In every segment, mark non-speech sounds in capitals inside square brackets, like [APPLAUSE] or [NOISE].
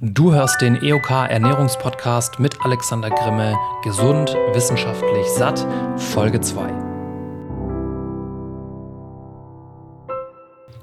Du hörst den EOK Ernährungspodcast mit Alexander Grimme, gesund, wissenschaftlich satt, Folge 2.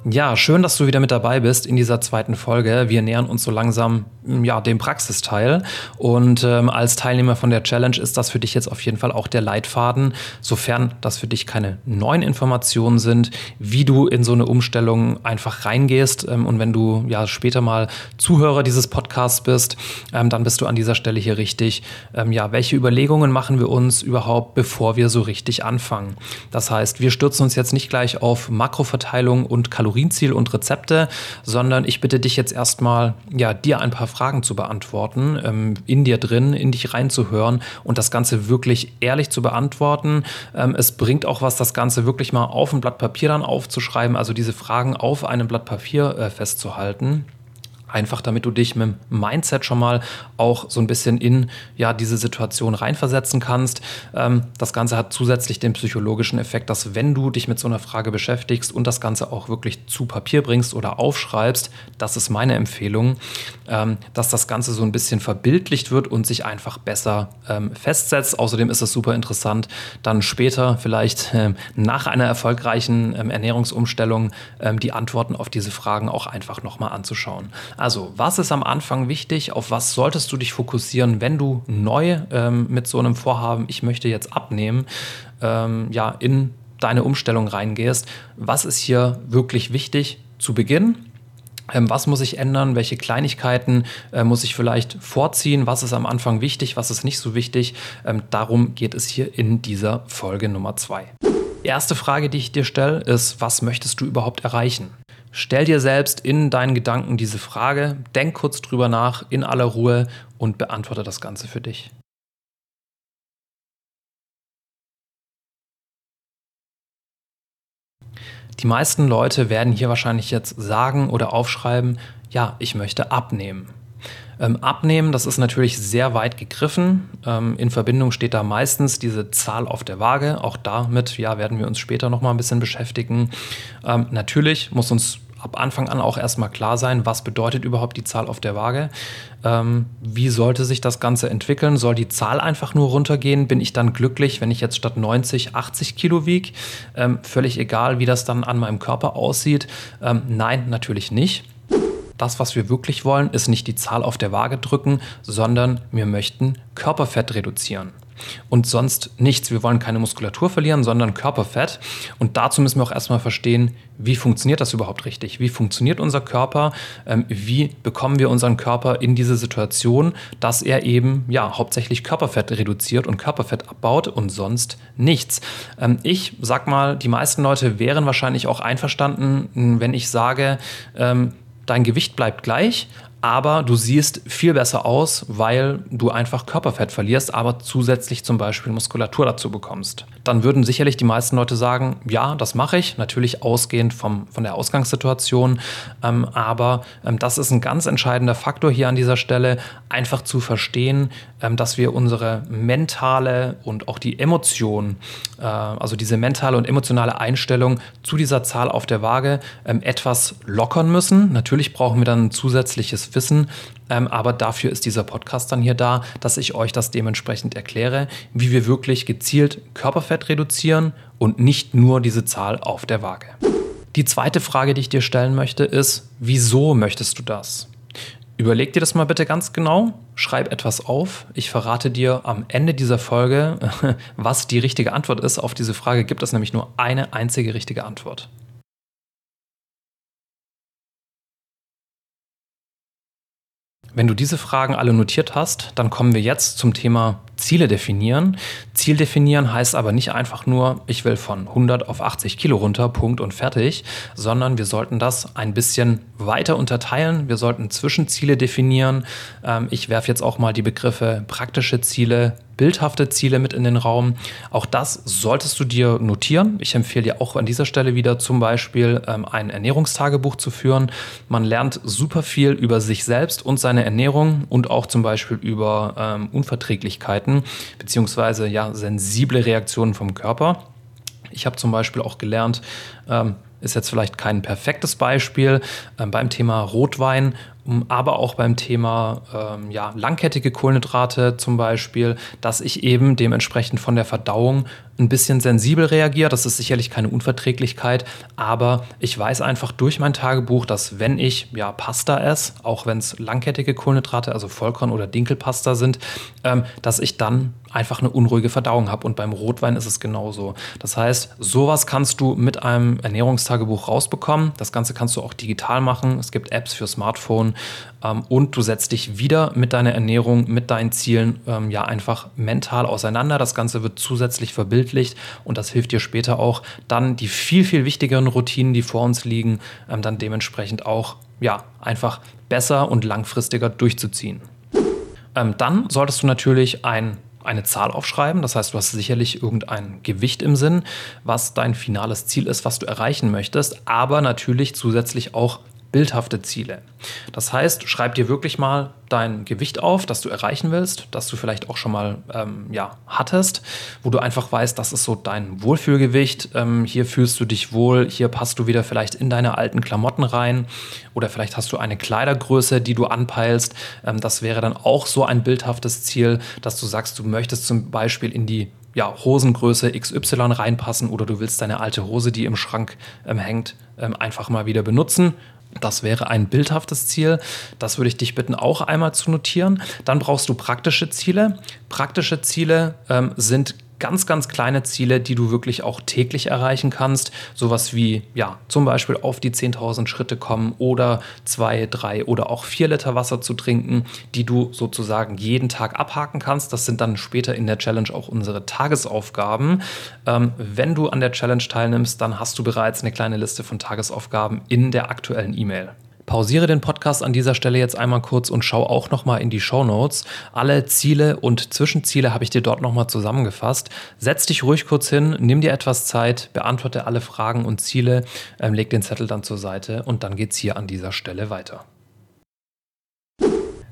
Ja, schön, dass du wieder mit dabei bist in dieser zweiten Folge. Wir nähern uns so langsam ja, dem Praxisteil. Und ähm, als Teilnehmer von der Challenge ist das für dich jetzt auf jeden Fall auch der Leitfaden, sofern das für dich keine neuen Informationen sind, wie du in so eine Umstellung einfach reingehst. Ähm, und wenn du ja später mal Zuhörer dieses Podcasts bist, ähm, dann bist du an dieser Stelle hier richtig. Ähm, ja, welche Überlegungen machen wir uns überhaupt, bevor wir so richtig anfangen? Das heißt, wir stürzen uns jetzt nicht gleich auf Makroverteilung und Kalorien Kalorienziel und Rezepte, sondern ich bitte dich jetzt erstmal, ja, dir ein paar Fragen zu beantworten, ähm, in dir drin, in dich reinzuhören und das Ganze wirklich ehrlich zu beantworten. Ähm, es bringt auch was, das Ganze wirklich mal auf ein Blatt Papier dann aufzuschreiben, also diese Fragen auf einem Blatt Papier äh, festzuhalten. Einfach damit du dich mit dem Mindset schon mal auch so ein bisschen in ja, diese Situation reinversetzen kannst. Ähm, das Ganze hat zusätzlich den psychologischen Effekt, dass wenn du dich mit so einer Frage beschäftigst und das Ganze auch wirklich zu Papier bringst oder aufschreibst, das ist meine Empfehlung, ähm, dass das Ganze so ein bisschen verbildlicht wird und sich einfach besser ähm, festsetzt. Außerdem ist es super interessant, dann später vielleicht ähm, nach einer erfolgreichen ähm, Ernährungsumstellung ähm, die Antworten auf diese Fragen auch einfach nochmal anzuschauen. Also, was ist am Anfang wichtig? Auf was solltest du dich fokussieren, wenn du neu ähm, mit so einem Vorhaben, ich möchte jetzt abnehmen, ähm, ja, in deine Umstellung reingehst? Was ist hier wirklich wichtig zu Beginn? Ähm, was muss ich ändern? Welche Kleinigkeiten äh, muss ich vielleicht vorziehen? Was ist am Anfang wichtig? Was ist nicht so wichtig? Ähm, darum geht es hier in dieser Folge Nummer zwei. Erste Frage, die ich dir stelle, ist, was möchtest du überhaupt erreichen? Stell dir selbst in deinen Gedanken diese Frage, denk kurz drüber nach in aller Ruhe und beantworte das Ganze für dich. Die meisten Leute werden hier wahrscheinlich jetzt sagen oder aufschreiben, ja, ich möchte abnehmen. Ähm, abnehmen, das ist natürlich sehr weit gegriffen. Ähm, in Verbindung steht da meistens diese Zahl auf der Waage. Auch damit ja, werden wir uns später noch mal ein bisschen beschäftigen. Ähm, natürlich muss uns ab Anfang an auch erstmal klar sein, was bedeutet überhaupt die Zahl auf der Waage? Ähm, wie sollte sich das Ganze entwickeln? Soll die Zahl einfach nur runtergehen? Bin ich dann glücklich, wenn ich jetzt statt 90 80 Kilo wiege? Ähm, völlig egal, wie das dann an meinem Körper aussieht. Ähm, nein, natürlich nicht. Das, was wir wirklich wollen, ist nicht die Zahl auf der Waage drücken, sondern wir möchten Körperfett reduzieren und sonst nichts. Wir wollen keine Muskulatur verlieren, sondern Körperfett. Und dazu müssen wir auch erstmal verstehen, wie funktioniert das überhaupt richtig? Wie funktioniert unser Körper? Ähm, wie bekommen wir unseren Körper in diese Situation, dass er eben ja hauptsächlich Körperfett reduziert und Körperfett abbaut und sonst nichts? Ähm, ich sag mal, die meisten Leute wären wahrscheinlich auch einverstanden, wenn ich sage, ähm, dein Gewicht bleibt gleich, aber du siehst viel besser aus, weil du einfach Körperfett verlierst, aber zusätzlich zum Beispiel Muskulatur dazu bekommst. Dann würden sicherlich die meisten Leute sagen, ja, das mache ich, natürlich ausgehend vom, von der Ausgangssituation, ähm, aber ähm, das ist ein ganz entscheidender Faktor hier an dieser Stelle, einfach zu verstehen, ähm, dass wir unsere mentale und auch die Emotion, äh, also diese mentale und emotionale Einstellung zu dieser Zahl auf der Waage ähm, etwas lockern müssen. Natürlich brauchen wir dann zusätzliches Wissen. Ähm, aber dafür ist dieser Podcast dann hier da, dass ich euch das dementsprechend erkläre, wie wir wirklich gezielt Körperfett reduzieren und nicht nur diese Zahl auf der Waage. Die zweite Frage, die ich dir stellen möchte, ist, wieso möchtest du das? Überleg dir das mal bitte ganz genau, schreib etwas auf. Ich verrate dir am Ende dieser Folge, [LAUGHS] was die richtige Antwort ist. Auf diese Frage gibt es nämlich nur eine einzige richtige Antwort. Wenn du diese Fragen alle notiert hast, dann kommen wir jetzt zum Thema Ziele definieren. Ziel definieren heißt aber nicht einfach nur, ich will von 100 auf 80 Kilo runter, Punkt und fertig, sondern wir sollten das ein bisschen weiter unterteilen. Wir sollten Zwischenziele definieren. Ähm, ich werfe jetzt auch mal die Begriffe praktische Ziele, bildhafte Ziele mit in den Raum. Auch das solltest du dir notieren. Ich empfehle dir auch an dieser Stelle wieder zum Beispiel ähm, ein Ernährungstagebuch zu führen. Man lernt super viel über sich selbst und seine Ernährung und auch zum Beispiel über ähm, Unverträglichkeiten beziehungsweise ja sensible Reaktionen vom Körper. Ich habe zum Beispiel auch gelernt, ähm, ist jetzt vielleicht kein perfektes Beispiel. Ähm, beim Thema Rotwein aber auch beim Thema ähm, ja, langkettige Kohlenhydrate zum Beispiel, dass ich eben dementsprechend von der Verdauung ein bisschen sensibel reagiere. Das ist sicherlich keine Unverträglichkeit, aber ich weiß einfach durch mein Tagebuch, dass wenn ich ja Pasta esse, auch wenn es langkettige Kohlenhydrate, also Vollkorn oder Dinkelpasta sind, ähm, dass ich dann einfach eine unruhige Verdauung habe. Und beim Rotwein ist es genauso. Das heißt, sowas kannst du mit einem Ernährungstagebuch rausbekommen. Das Ganze kannst du auch digital machen. Es gibt Apps für Smartphone ähm, und du setzt dich wieder mit deiner Ernährung, mit deinen Zielen ähm, ja einfach mental auseinander. Das Ganze wird zusätzlich verbildlicht und das hilft dir später auch dann die viel, viel wichtigeren Routinen, die vor uns liegen, ähm, dann dementsprechend auch ja einfach besser und langfristiger durchzuziehen. Dann solltest du natürlich ein eine Zahl aufschreiben. Das heißt, du hast sicherlich irgendein Gewicht im Sinn, was dein finales Ziel ist, was du erreichen möchtest, aber natürlich zusätzlich auch bildhafte Ziele. Das heißt, schreib dir wirklich mal dein Gewicht auf, das du erreichen willst, das du vielleicht auch schon mal ähm, ja, hattest, wo du einfach weißt, das ist so dein Wohlfühlgewicht. Ähm, hier fühlst du dich wohl, hier passt du wieder vielleicht in deine alten Klamotten rein oder vielleicht hast du eine Kleidergröße, die du anpeilst. Ähm, das wäre dann auch so ein bildhaftes Ziel, dass du sagst, du möchtest zum Beispiel in die ja, Hosengröße XY reinpassen oder du willst deine alte Hose, die im Schrank ähm, hängt, ähm, einfach mal wieder benutzen das wäre ein bildhaftes Ziel. Das würde ich dich bitten, auch einmal zu notieren. Dann brauchst du praktische Ziele. Praktische Ziele ähm, sind ganz, ganz kleine Ziele, die du wirklich auch täglich erreichen kannst. Sowas wie, ja, zum Beispiel auf die 10.000 Schritte kommen oder zwei, drei oder auch vier Liter Wasser zu trinken, die du sozusagen jeden Tag abhaken kannst. Das sind dann später in der Challenge auch unsere Tagesaufgaben. Ähm, wenn du an der Challenge teilnimmst, dann hast du bereits eine kleine Liste von Tagesaufgaben in der aktuellen E-Mail. Pausiere den Podcast an dieser Stelle jetzt einmal kurz und schau auch nochmal in die Show Notes. Alle Ziele und Zwischenziele habe ich dir dort nochmal zusammengefasst. Setz dich ruhig kurz hin, nimm dir etwas Zeit, beantworte alle Fragen und Ziele, ähm, leg den Zettel dann zur Seite und dann geht es hier an dieser Stelle weiter.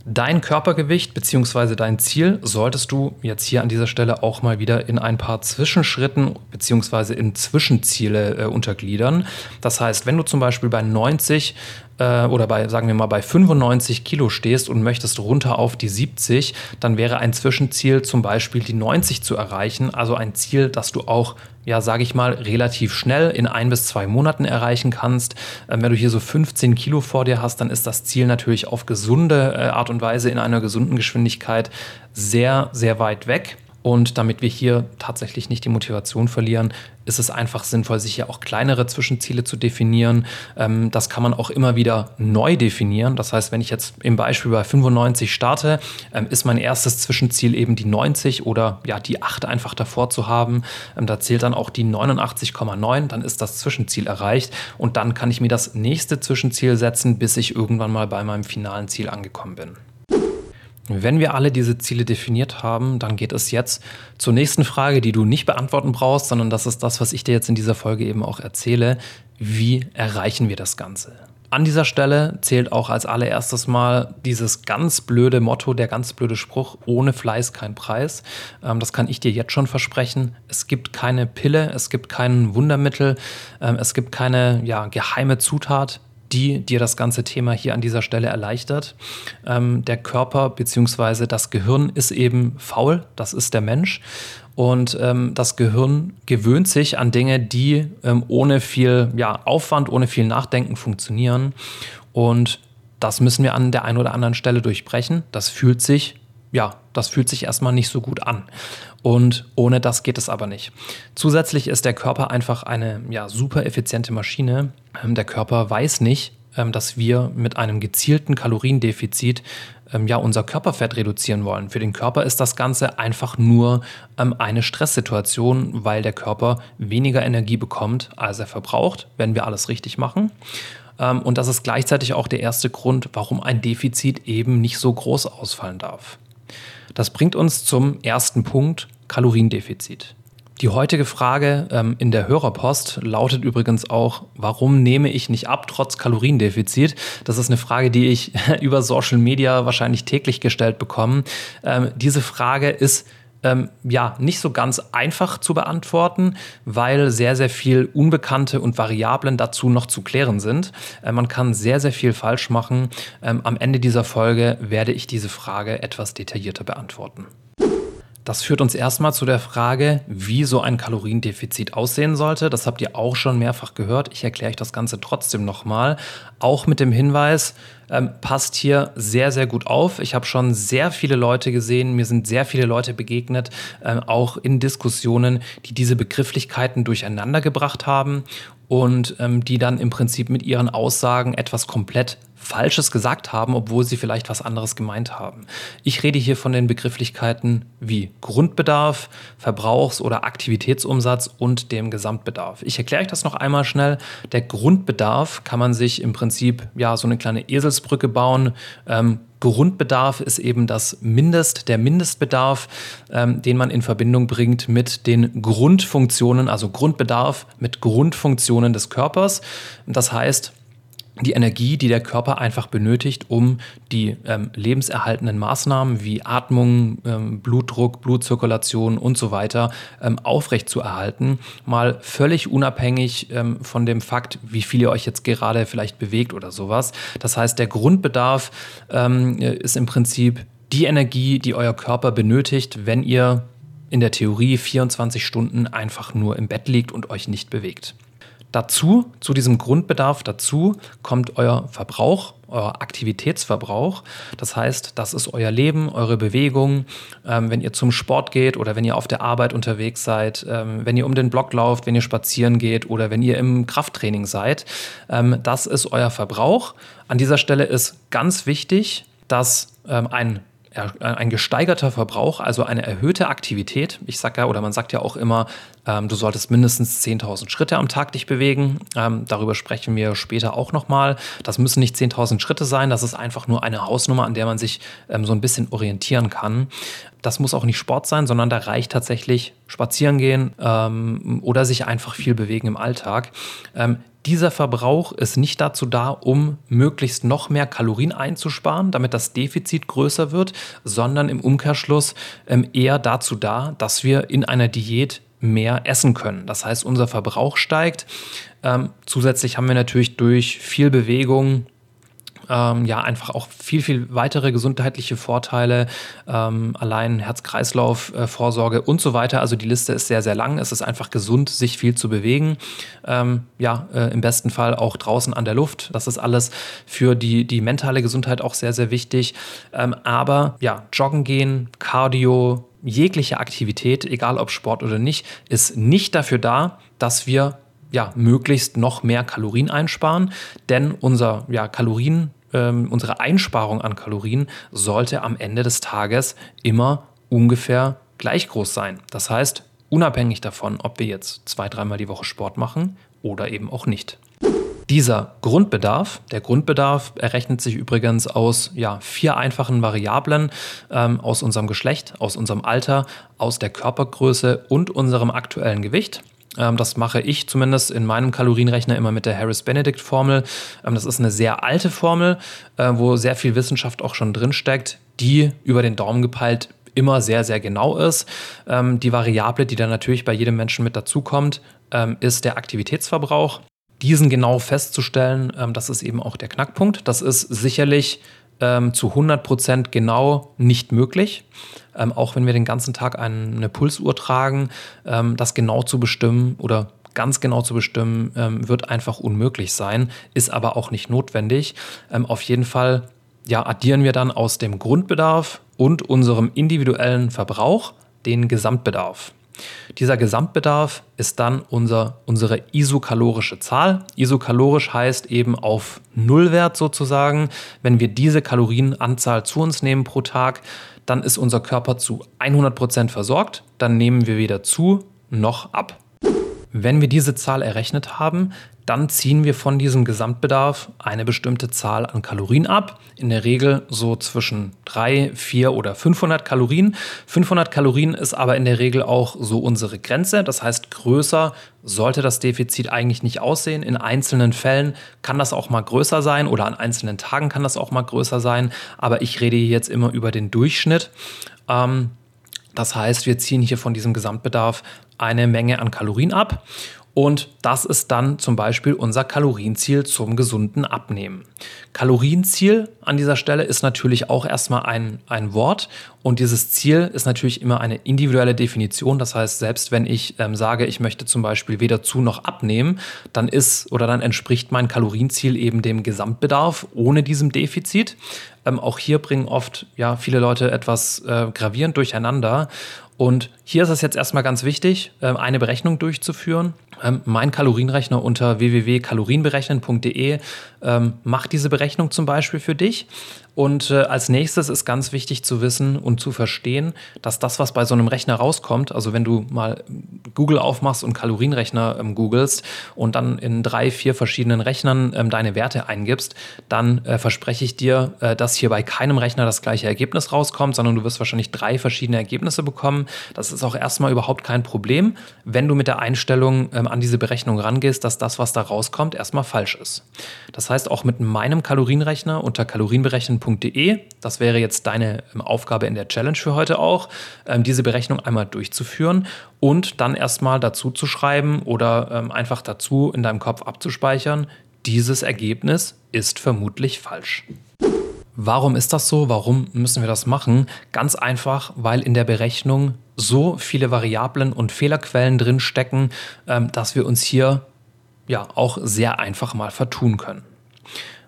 Dein Körpergewicht bzw. dein Ziel solltest du jetzt hier an dieser Stelle auch mal wieder in ein paar Zwischenschritten bzw. in Zwischenziele äh, untergliedern. Das heißt, wenn du zum Beispiel bei 90 äh, oder bei, sagen wir mal, bei 95 Kilo stehst und möchtest runter auf die 70, dann wäre ein Zwischenziel zum Beispiel die 90 zu erreichen. Also ein Ziel, das du auch, ja, sage ich mal, relativ schnell in ein bis zwei Monaten erreichen kannst. Ähm, wenn du hier so 15 Kilo vor dir hast, dann ist das Ziel natürlich auf gesunde äh, Art und Weise in einer gesunden Geschwindigkeit sehr, sehr weit weg. Und damit wir hier tatsächlich nicht die Motivation verlieren, ist es einfach sinnvoll, sich ja auch kleinere Zwischenziele zu definieren. Ähm, das kann man auch immer wieder neu definieren. Das heißt, wenn ich jetzt im Beispiel bei 95 starte, ähm, ist mein erstes Zwischenziel eben die 90 oder ja die 8 einfach davor zu haben. Ähm, da zählt dann auch die 89,9, dann ist das Zwischenziel erreicht und dann kann ich mir das nächste Zwischenziel setzen, bis ich irgendwann mal bei meinem finalen Ziel angekommen bin. Wenn wir alle diese Ziele definiert haben, dann geht es jetzt zur nächsten Frage, die du nicht beantworten brauchst, sondern das ist das, was ich dir jetzt in dieser Folge eben auch erzähle. Wie erreichen wir das Ganze? An dieser Stelle zählt auch als allererstes mal dieses ganz blöde Motto, der ganz blöde Spruch, ohne Fleiß kein Preis. Ähm, das kann ich dir jetzt schon versprechen. Es gibt keine Pille, es gibt kein Wundermittel, ähm, es gibt keine ja, geheime Zutat, die dir das ganze Thema hier an dieser Stelle erleichtert. Ähm, der Körper bzw. das Gehirn ist eben faul, das ist der Mensch. Und ähm, das Gehirn gewöhnt sich an Dinge, die ähm, ohne viel ja, Aufwand, ohne viel Nachdenken funktionieren. Und das müssen wir an der einen oder anderen Stelle durchbrechen. Das fühlt sich ja, das fühlt sich erstmal nicht so gut an. Und ohne das geht es aber nicht. Zusätzlich ist der Körper einfach eine ja, super effiziente Maschine. Ähm, der Körper weiß nicht, ähm, dass wir mit einem gezielten Kaloriendefizit ähm, ja unser Körperfett reduzieren wollen. Für den Körper ist das Ganze einfach nur eine Stresssituation, weil der Körper weniger Energie bekommt, als er verbraucht, wenn wir alles richtig machen. Und das ist gleichzeitig auch der erste Grund, warum ein Defizit eben nicht so groß ausfallen darf. Das bringt uns zum ersten Punkt, Kaloriendefizit. Die heutige Frage ähm, in der Hörerpost lautet übrigens auch, warum nehme ich nicht ab trotz Kaloriendefizit? Das ist eine Frage, die ich [LAUGHS] über Social Media wahrscheinlich täglich gestellt bekomme. Ähm, diese Frage ist ähm, ja nicht so ganz einfach zu beantworten, weil sehr, sehr viel Unbekannte und Variablen dazu noch zu klären sind. Äh, man kann sehr, sehr viel falsch machen. Ähm, am Ende dieser Folge werde ich diese Frage etwas detaillierter beantworten. Das führt uns erstmal zu der Frage, wie so ein Kaloriendefizit aussehen sollte. Das habt ihr auch schon mehrfach gehört. Ich erkläre euch das Ganze trotzdem nochmal. Auch mit dem Hinweis, ähm, passt hier sehr, sehr gut auf. Ich habe schon sehr viele Leute gesehen, mir sind sehr viele Leute begegnet, ähm, auch in Diskussionen, die diese Begrifflichkeiten durcheinander gebracht haben und ähm, die dann im Prinzip mit ihren Aussagen etwas komplett Falsches gesagt haben, obwohl sie vielleicht was anderes gemeint haben. Ich rede hier von den Begrifflichkeiten wie Grundbedarf, Verbrauchs- oder Aktivitätsumsatz und dem Gesamtbedarf. Ich erkläre euch das noch einmal schnell. Der Grundbedarf kann man sich im Prinzip ja so eine kleine Eselsbrücke bauen. Ähm, Grundbedarf ist eben das Mindest, der Mindestbedarf, ähm, den man in Verbindung bringt mit den Grundfunktionen, also Grundbedarf mit Grundfunktionen des Körpers. Das heißt, die Energie, die der Körper einfach benötigt, um die ähm, lebenserhaltenden Maßnahmen wie Atmung, ähm, Blutdruck, Blutzirkulation und so weiter ähm, aufrechtzuerhalten, mal völlig unabhängig ähm, von dem Fakt, wie viel ihr euch jetzt gerade vielleicht bewegt oder sowas. Das heißt, der Grundbedarf ähm, ist im Prinzip die Energie, die euer Körper benötigt, wenn ihr in der Theorie 24 Stunden einfach nur im Bett liegt und euch nicht bewegt. Dazu, zu diesem Grundbedarf dazu, kommt euer Verbrauch, euer Aktivitätsverbrauch. Das heißt, das ist euer Leben, eure Bewegung. Ähm, wenn ihr zum Sport geht oder wenn ihr auf der Arbeit unterwegs seid, ähm, wenn ihr um den Block lauft, wenn ihr spazieren geht oder wenn ihr im Krafttraining seid, ähm, das ist euer Verbrauch. An dieser Stelle ist ganz wichtig, dass ähm, ein ein gesteigerter Verbrauch, also eine erhöhte Aktivität. Ich sage ja, oder man sagt ja auch immer, ähm, du solltest mindestens 10.000 Schritte am Tag dich bewegen. Ähm, darüber sprechen wir später auch nochmal. Das müssen nicht 10.000 Schritte sein, das ist einfach nur eine Hausnummer, an der man sich ähm, so ein bisschen orientieren kann. Das muss auch nicht Sport sein, sondern da reicht tatsächlich spazieren gehen ähm, oder sich einfach viel bewegen im Alltag. Dieser Verbrauch ist nicht dazu da, um möglichst noch mehr Kalorien einzusparen, damit das Defizit größer wird, sondern im Umkehrschluss ähm, eher dazu da, dass wir in einer Diät mehr essen können. Das heißt, unser Verbrauch steigt. Ähm, zusätzlich haben wir natürlich durch viel Bewegung, ähm, ja einfach auch viel, viel weitere gesundheitliche Vorteile, ähm, allein Herz-Kreislauf-Vorsorge und so weiter. Also die Liste ist sehr, sehr lang. Es ist einfach gesund, sich viel zu bewegen. Ähm, ja, äh, im besten Fall auch draußen an der Luft. Das ist alles für die, die mentale Gesundheit auch sehr, sehr wichtig. Ähm, aber ja, joggen gehen, Cardio, jegliche Aktivität, egal ob Sport oder nicht, ist nicht dafür da, dass wir ja, möglichst noch mehr Kalorien einsparen, denn unser ja, Kalorien, ähm, unsere Einsparung an Kalorien sollte am Ende des Tages immer ungefähr gleich groß sein. Das heißt, unabhängig davon, ob wir jetzt zwei, dreimal die Woche Sport machen oder eben auch nicht. Dieser Grundbedarf, der Grundbedarf errechnet sich übrigens aus ja, vier einfachen Variablen, ähm, aus unserem Geschlecht, aus unserem Alter, aus der Körpergröße und unserem aktuellen Gewicht. Ähm, das mache ich zumindest in meinem Kalorienrechner immer mit der Harris-Benedict-Formel. Ähm, das ist eine sehr alte Formel, äh, wo sehr viel Wissenschaft auch schon drinsteckt, die über den Daumen gepeilt immer sehr, sehr genau ist. Ähm, die Variable, die dann natürlich bei jedem Menschen mit dazukommt, ist der Aktivitätsverbrauch. Diesen genau festzustellen, das ist eben auch der Knackpunkt. Das ist sicherlich ähm, zu 100 Prozent genau nicht möglich. Ähm, auch wenn wir den ganzen Tag eine Pulsuhr tragen, ähm, das genau zu bestimmen oder ganz genau zu bestimmen, ähm, wird einfach unmöglich sein, ist aber auch nicht notwendig. Ähm, auf jeden Fall ja, addieren wir dann aus dem Grundbedarf und unserem individuellen Verbrauch den Gesamtbedarf. Dieser Gesamtbedarf ist dann unser, unsere isokalorische Zahl. Isokalorisch heißt eben auf Nullwert sozusagen. Wenn wir diese Kalorienanzahl zu uns nehmen pro Tag, dann ist unser Körper zu 100 Prozent versorgt. Dann nehmen wir weder zu noch ab. Wenn wir diese Zahl errechnet haben, dann ziehen wir von diesem Gesamtbedarf eine bestimmte Zahl an Kalorien ab. In der Regel so zwischen 3, 4 oder 500 Kalorien. 500 Kalorien ist aber in der Regel auch so unsere Grenze. Das heißt, größer sollte das Defizit eigentlich nicht aussehen. In einzelnen Fällen kann das auch mal größer sein oder an einzelnen Tagen kann das auch mal größer sein. Aber ich rede jetzt immer über den Durchschnitt. Ähm, Das heißt, wir ziehen hier von diesem Gesamtbedarf eine Menge an Kalorien ab und das ist dann zum Beispiel unser Kalorienziel zum gesunden Abnehmen. Kalorienziel an dieser Stelle ist natürlich auch erstmal ein, ein Wort und dieses Ziel ist natürlich immer eine individuelle Definition. Das heißt, selbst wenn ich ähm, sage, ich möchte zum Beispiel weder zu noch abnehmen, dann ist oder dann entspricht mein Kalorienziel eben dem Gesamtbedarf ohne diesem Defizit. Ähm, auch hier bringen oft ja viele Leute etwas äh, gravierend durcheinander. Und hier ist es jetzt erstmal ganz wichtig, ähm, eine Berechnung durchzuführen. Ähm, mein Kalorienrechner unter www.kalorienberechnen.de ähm, macht diese Berechnung zum Beispiel für dich. Und äh, als nächstes ist ganz wichtig zu wissen und zu verstehen, dass das, was bei so einem Rechner rauskommt, also wenn du mal Google aufmachst und Kalorienrechner ähm, googelst und dann in drei, vier verschiedenen Rechnern ähm, deine Werte eingibst, dann äh, verspreche ich dir, äh, dass hier bei keinem Rechner das gleiche Ergebnis rauskommt, sondern du wirst wahrscheinlich drei verschiedene Ergebnisse bekommen. Das ist auch erstmal überhaupt kein Problem, wenn du mit der Einstellung ähm, an diese Berechnung rangehst, dass das, was da rauskommt, erstmal falsch ist. Das heißt, auch mit meinem Kalorienrechner unter kalorienberechnen berechnung.de. Das wäre jetzt deine ähm, Aufgabe in der Challenge für heute auch, ähm, diese Berechnung einmal durchzuführen und dann erstmal dazu zu schreiben oder ähm, einfach dazu in deinem Kopf abzuspeichern, dieses Ergebnis ist vermutlich falsch. Warum ist das so? Warum müssen wir das machen? Ganz einfach, weil in der Berechnung so viele Variablen und Fehlerquellen drin stecken, dass wir uns hier ja auch sehr einfach mal vertun können.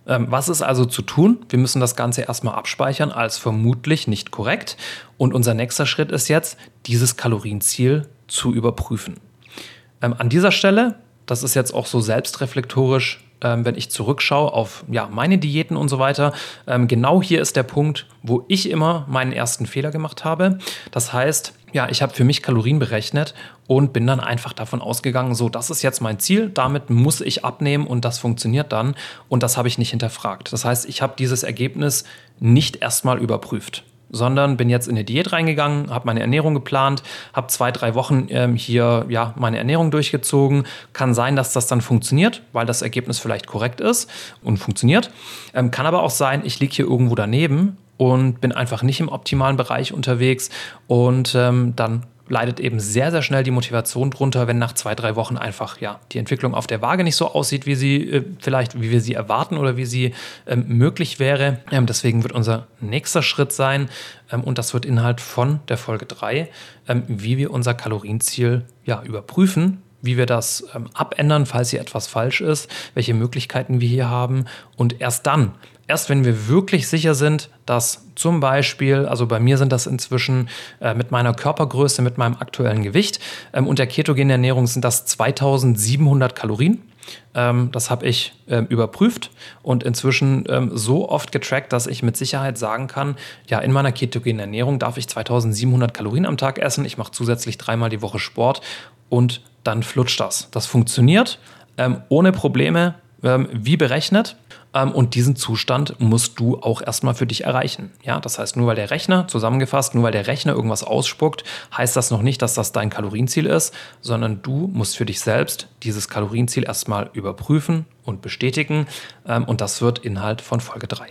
Ähm, was ist also zu tun? Wir müssen das Ganze erstmal abspeichern als vermutlich nicht korrekt. Und unser nächster Schritt ist jetzt, dieses Kalorienziel zu überprüfen. Ähm, an dieser Stelle, das ist jetzt auch so selbstreflektorisch, ähm, wenn ich zurückschaue auf ja, meine Diäten und so weiter, genau hier ist der Punkt, wo ich immer meinen ersten Fehler gemacht habe. Das heißt, ja, ich habe für mich Kalorien berechnet und bin dann einfach davon ausgegangen, so, das ist jetzt mein Ziel, damit muss ich abnehmen und das funktioniert dann. Und das habe ich nicht hinterfragt. Das heißt, ich habe dieses Ergebnis nicht erstmal überprüft sondern bin jetzt in eine Diät reingegangen, habe meine Ernährung geplant, habe zwei, drei Wochen ähm, hier ja, meine Ernährung durchgezogen. Kann sein, dass das dann funktioniert, weil das Ergebnis vielleicht korrekt ist und funktioniert. Ähm, kann aber auch sein, ich liege hier irgendwo daneben und bin einfach nicht im optimalen Bereich unterwegs und ähm, dann leidet eben sehr, sehr schnell die Motivation drunter, wenn nach zwei, drei Wochen einfach ja die Entwicklung auf der Waage nicht so aussieht, wie sie äh, vielleicht, wie wir sie erwarten oder wie sie ähm, möglich wäre. Ähm, deswegen wird unser nächster Schritt sein, ähm, und das wird Inhalt von der Folge 3, ähm, wie wir unser Kalorienziel ja überprüfen, wie wir das ähm, abändern, falls hier etwas falsch ist, welche Möglichkeiten wir hier haben und erst dann Erst wenn wir wirklich sicher sind, dass zum Beispiel, also bei mir sind das inzwischen äh, mit meiner Körpergröße, mit meinem aktuellen Gewicht ähm, und der ketogenen Ernährung sind das 2700 Kalorien. Ähm, das habe ich ähm, überprüft und inzwischen ähm, so oft getrackt, dass ich mit Sicherheit sagen kann, ja, in meiner ketogenen Ernährung darf ich 2700 Kalorien am Tag essen. Ich mache zusätzlich dreimal die Woche Sport und dann flutscht das. Das funktioniert ähm, ohne Probleme, ähm, wie berechnet. Ähm, und diesen Zustand musst du auch erstmal für dich erreichen. Ja, das heißt, nur weil der Rechner, zusammengefasst, nur weil der Rechner irgendwas ausspuckt, heißt das noch nicht, dass das dein Kalorienziel ist, sondern du musst für dich selbst dieses Kalorienziel erstmal überprüfen und bestätigen. Ähm, und das wird Inhalt von Folge 3.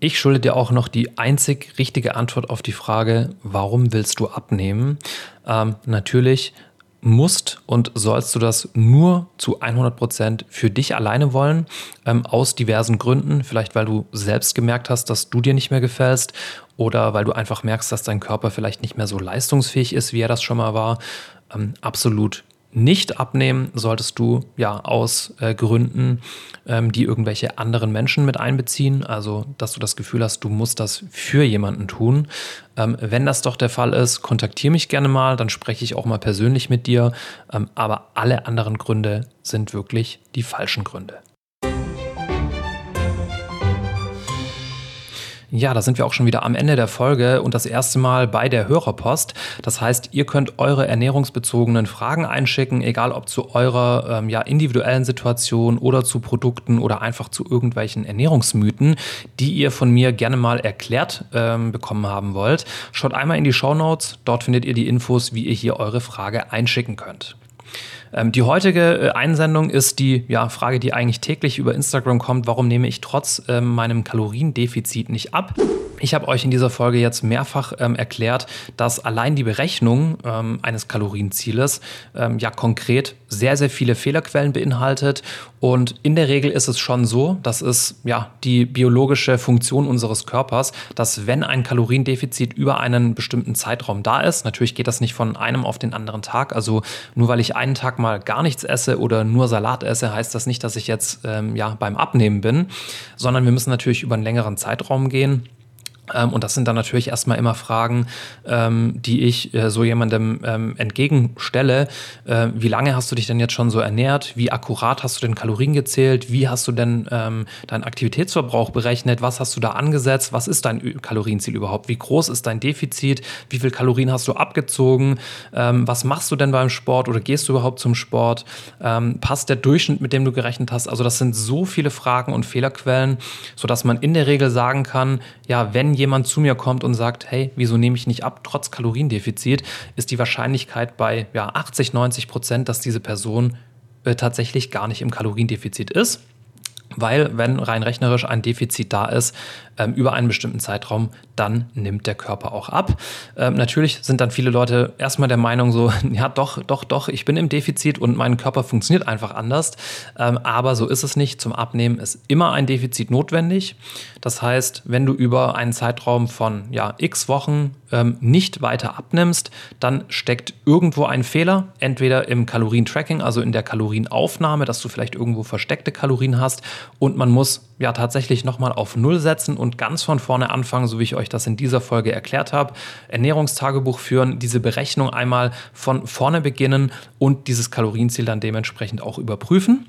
Ich schulde dir auch noch die einzig richtige Antwort auf die Frage, warum willst du abnehmen? Ähm, natürlich, musst und sollst du das nur zu 100 Prozent für dich alleine wollen, ähm, aus diversen Gründen. Vielleicht, weil du selbst gemerkt hast, dass du dir nicht mehr gefällst oder weil du einfach merkst, dass dein Körper vielleicht nicht mehr so leistungsfähig ist, wie er das schon mal war. Ähm, absolut nicht abnehmen solltest du ja aus äh, Gründen, ähm, die irgendwelche anderen Menschen mit einbeziehen. Also, dass du das Gefühl hast, du musst das für jemanden tun. Ähm, wenn das doch der Fall ist, kontaktiere mich gerne mal, dann spreche ich auch mal persönlich mit dir. Ähm, aber alle anderen Gründe sind wirklich die falschen Gründe. Ja, da sind wir auch schon wieder am Ende der Folge und das erste Mal bei der Hörerpost. Das heißt, ihr könnt eure ernährungsbezogenen Fragen einschicken, egal ob zu eurer ähm, ja, individuellen Situation oder zu Produkten oder einfach zu irgendwelchen Ernährungsmythen, die ihr von mir gerne mal erklärt ähm, bekommen haben wollt. Schaut einmal in die Show Notes, dort findet ihr die Infos, wie ihr hier eure Frage einschicken könnt. Ähm, die heutige äh, Einsendung ist die ja, Frage, die eigentlich täglich über Instagram kommt. Warum nehme ich trotz äh, meinem Kaloriendefizit nicht ab? Ich habe euch in dieser Folge jetzt mehrfach ähm, erklärt, dass allein die Berechnung ähm, eines Kalorienzieles ähm, ja konkret sehr, sehr viele Fehlerquellen beinhaltet. Und in der Regel ist es schon so, das ist ja die biologische Funktion unseres Körpers, dass wenn ein Kaloriendefizit über einen bestimmten Zeitraum da ist, natürlich geht das nicht von einem auf den anderen Tag. Also nur weil ich einen Tag mal gar nichts esse oder nur Salat esse, heißt das nicht, dass ich jetzt ähm, ja beim Abnehmen bin, sondern wir müssen natürlich über einen längeren Zeitraum gehen. Ähm, und das sind dann natürlich erstmal immer Fragen, ähm, die ich äh, so jemandem ähm, entgegenstelle. Wie lange hast du dich denn jetzt schon so ernährt? Wie akkurat hast du denn Kalorien gezählt? Wie hast du denn deinen Aktivitätsverbrauch berechnet? Was hast du da angesetzt? Was ist dein Kalorienziel überhaupt? Wie groß ist dein Defizit? Wie viel Kalorien hast du abgezogen? Was machst du denn beim Sport oder gehst du überhaupt zum Sport? Passt der Durchschnitt, mit dem du gerechnet hast? Also das sind so viele Fragen und Fehlerquellen, sodass man in der Regel sagen kann, ja, wenn jemand zu mir kommt und sagt, hey, wieso nehme ich nicht ab, trotz Kaloriendefizit, ist die Wahrscheinlichkeit bei ja, 80, 90 Prozent, dass diese Person äh, tatsächlich gar nicht im Kaloriendefizit ist. Weil, wenn rein rechnerisch ein Defizit da ist, ähm, über einen bestimmten Zeitraum, dann nimmt der Körper auch ab. Ähm, natürlich sind dann viele Leute erstmal der Meinung so, [LAUGHS] ja doch, doch, doch, ich bin im Defizit und mein Körper funktioniert einfach anders. Ähm, aber so ist es nicht. Zum Abnehmen ist immer ein Defizit notwendig. Das heißt, wenn du über einen Zeitraum von ja, x Wochen ähm, nicht weiter abnimmst, dann steckt irgendwo ein Fehler, entweder im Kalorientracking, also in der Kalorienaufnahme, dass du vielleicht irgendwo versteckte Kalorien hast und man muss ja tatsächlich nochmal auf Null setzen und ganz von vorne anfangen, so wie ich euch das in dieser Folge erklärt habe. Ernährungstagebuch führen, diese Berechnung einmal von vorne beginnen und dieses Kalorienziel dann dementsprechend auch überprüfen.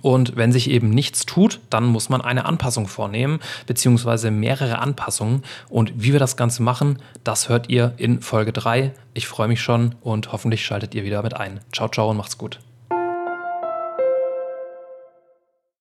Und wenn sich eben nichts tut, dann muss man eine Anpassung vornehmen, beziehungsweise mehrere Anpassungen. Und wie wir das Ganze machen, das hört ihr in Folge 3. Ich freue mich schon und hoffentlich schaltet ihr wieder mit ein. Ciao, ciao und macht's gut.